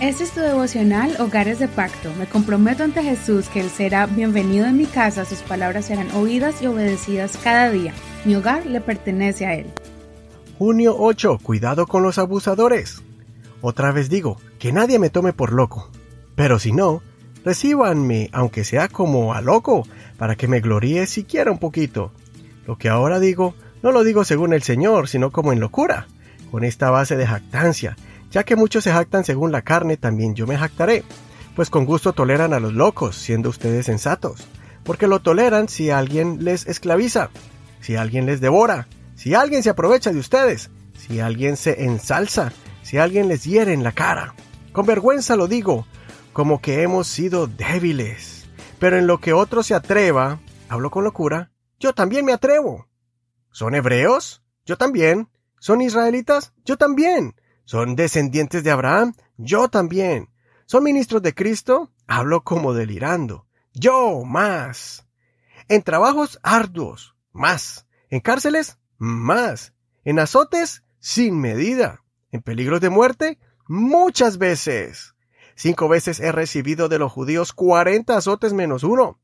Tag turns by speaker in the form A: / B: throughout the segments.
A: Este es tu devocional Hogares de Pacto. Me comprometo ante Jesús que Él será bienvenido en mi casa, sus palabras serán oídas y obedecidas cada día. Mi hogar le pertenece a Él.
B: Junio 8. Cuidado con los abusadores. Otra vez digo, que nadie me tome por loco. Pero si no, recíbanme, aunque sea como a loco, para que me gloríe siquiera un poquito. Lo que ahora digo, no lo digo según el Señor, sino como en locura, con esta base de jactancia ya que muchos se jactan según la carne, también yo me jactaré, pues con gusto toleran a los locos, siendo ustedes sensatos, porque lo toleran si alguien les esclaviza, si alguien les devora, si alguien se aprovecha de ustedes, si alguien se ensalza, si alguien les hiere en la cara. Con vergüenza lo digo, como que hemos sido débiles. Pero en lo que otro se atreva, hablo con locura, yo también me atrevo. ¿Son hebreos? Yo también. ¿Son israelitas? Yo también. ¿Son descendientes de Abraham? Yo también. ¿Son ministros de Cristo? Hablo como delirando. Yo más. En trabajos arduos, más. En cárceles, más. En azotes, sin medida. En peligros de muerte, muchas veces. Cinco veces he recibido de los judíos cuarenta azotes menos uno.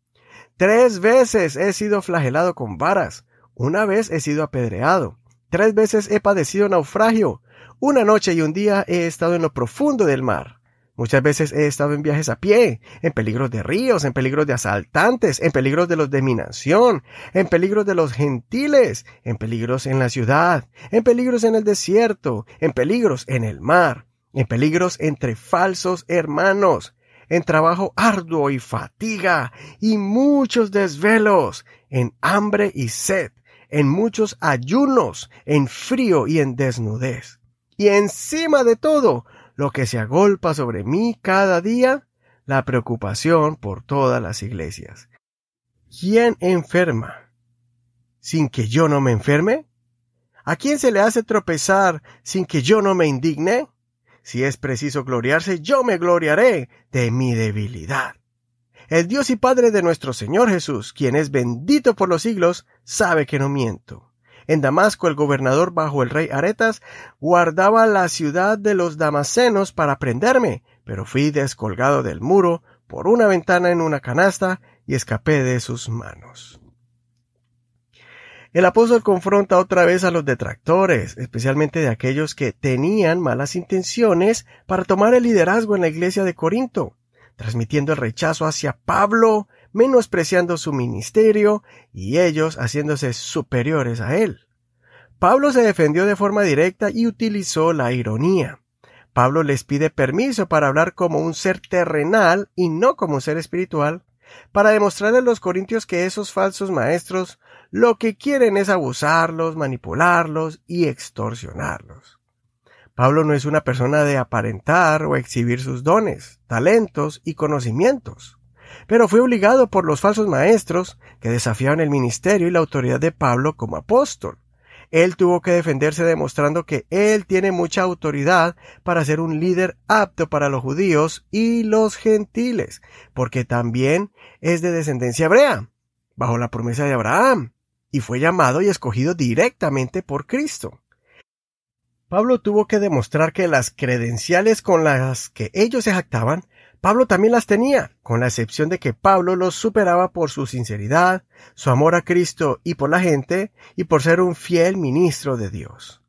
B: Tres veces he sido flagelado con varas. Una vez he sido apedreado. Tres veces he padecido naufragio. Una noche y un día he estado en lo profundo del mar. Muchas veces he estado en viajes a pie, en peligros de ríos, en peligros de asaltantes, en peligros de los de mi nación, en peligros de los gentiles, en peligros en la ciudad, en peligros en el desierto, en peligros en el mar, en peligros entre falsos hermanos, en trabajo arduo y fatiga, y muchos desvelos, en hambre y sed, en muchos ayunos, en frío y en desnudez. Y encima de todo, lo que se agolpa sobre mí cada día, la preocupación por todas las iglesias. ¿Quién enferma? ¿Sin que yo no me enferme? ¿A quién se le hace tropezar sin que yo no me indigne? Si es preciso gloriarse, yo me gloriaré de mi debilidad. El Dios y Padre de nuestro Señor Jesús, quien es bendito por los siglos, sabe que no miento. En Damasco el gobernador bajo el rey Aretas guardaba la ciudad de los damasenos para prenderme, pero fui descolgado del muro por una ventana en una canasta y escapé de sus manos. El apóstol confronta otra vez a los detractores, especialmente de aquellos que tenían malas intenciones para tomar el liderazgo en la iglesia de Corinto, transmitiendo el rechazo hacia Pablo menospreciando su ministerio y ellos haciéndose superiores a él. Pablo se defendió de forma directa y utilizó la ironía. Pablo les pide permiso para hablar como un ser terrenal y no como un ser espiritual, para demostrarle a los corintios que esos falsos maestros lo que quieren es abusarlos, manipularlos y extorsionarlos. Pablo no es una persona de aparentar o exhibir sus dones, talentos y conocimientos pero fue obligado por los falsos maestros que desafiaban el ministerio y la autoridad de Pablo como apóstol. Él tuvo que defenderse demostrando que él tiene mucha autoridad para ser un líder apto para los judíos y los gentiles, porque también es de descendencia hebrea, bajo la promesa de Abraham, y fue llamado y escogido directamente por Cristo. Pablo tuvo que demostrar que las credenciales con las que ellos se jactaban Pablo también las tenía, con la excepción de que Pablo los superaba por su sinceridad, su amor a Cristo y por la gente, y por ser un fiel ministro de Dios.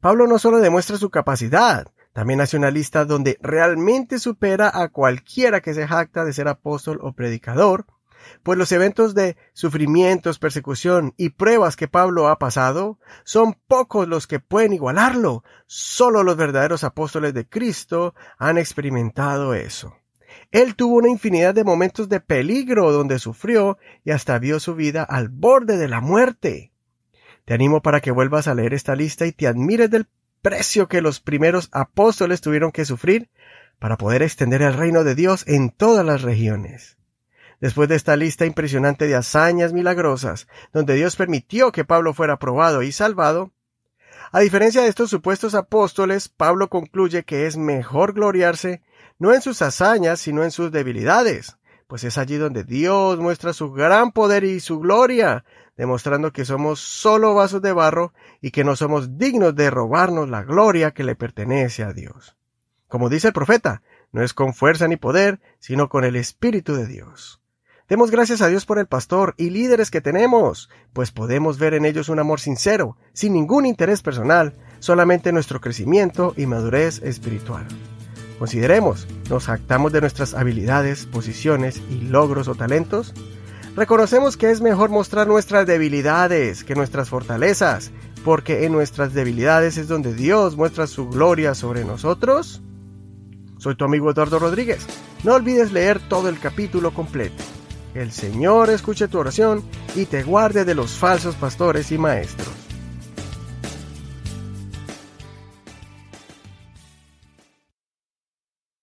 B: Pablo no solo demuestra su capacidad, también hace una lista donde realmente supera a cualquiera que se jacta de ser apóstol o predicador, pues los eventos de sufrimientos, persecución y pruebas que Pablo ha pasado son pocos los que pueden igualarlo. Solo los verdaderos apóstoles de Cristo han experimentado eso. Él tuvo una infinidad de momentos de peligro donde sufrió y hasta vio su vida al borde de la muerte. Te animo para que vuelvas a leer esta lista y te admires del precio que los primeros apóstoles tuvieron que sufrir para poder extender el reino de Dios en todas las regiones. Después de esta lista impresionante de hazañas milagrosas, donde Dios permitió que Pablo fuera probado y salvado, a diferencia de estos supuestos apóstoles, Pablo concluye que es mejor gloriarse no en sus hazañas, sino en sus debilidades, pues es allí donde Dios muestra su gran poder y su gloria, demostrando que somos solo vasos de barro y que no somos dignos de robarnos la gloria que le pertenece a Dios. Como dice el profeta, No es con fuerza ni poder, sino con el Espíritu de Dios. Demos gracias a Dios por el pastor y líderes que tenemos, pues podemos ver en ellos un amor sincero, sin ningún interés personal, solamente nuestro crecimiento y madurez espiritual. Consideremos, ¿nos jactamos de nuestras habilidades, posiciones y logros o talentos? Reconocemos que es mejor mostrar nuestras debilidades que nuestras fortalezas, porque en nuestras debilidades es donde Dios muestra su gloria sobre nosotros. Soy tu amigo Eduardo Rodríguez. No olvides leer todo el capítulo completo. El Señor escuche tu oración y te guarde de los falsos pastores y maestros.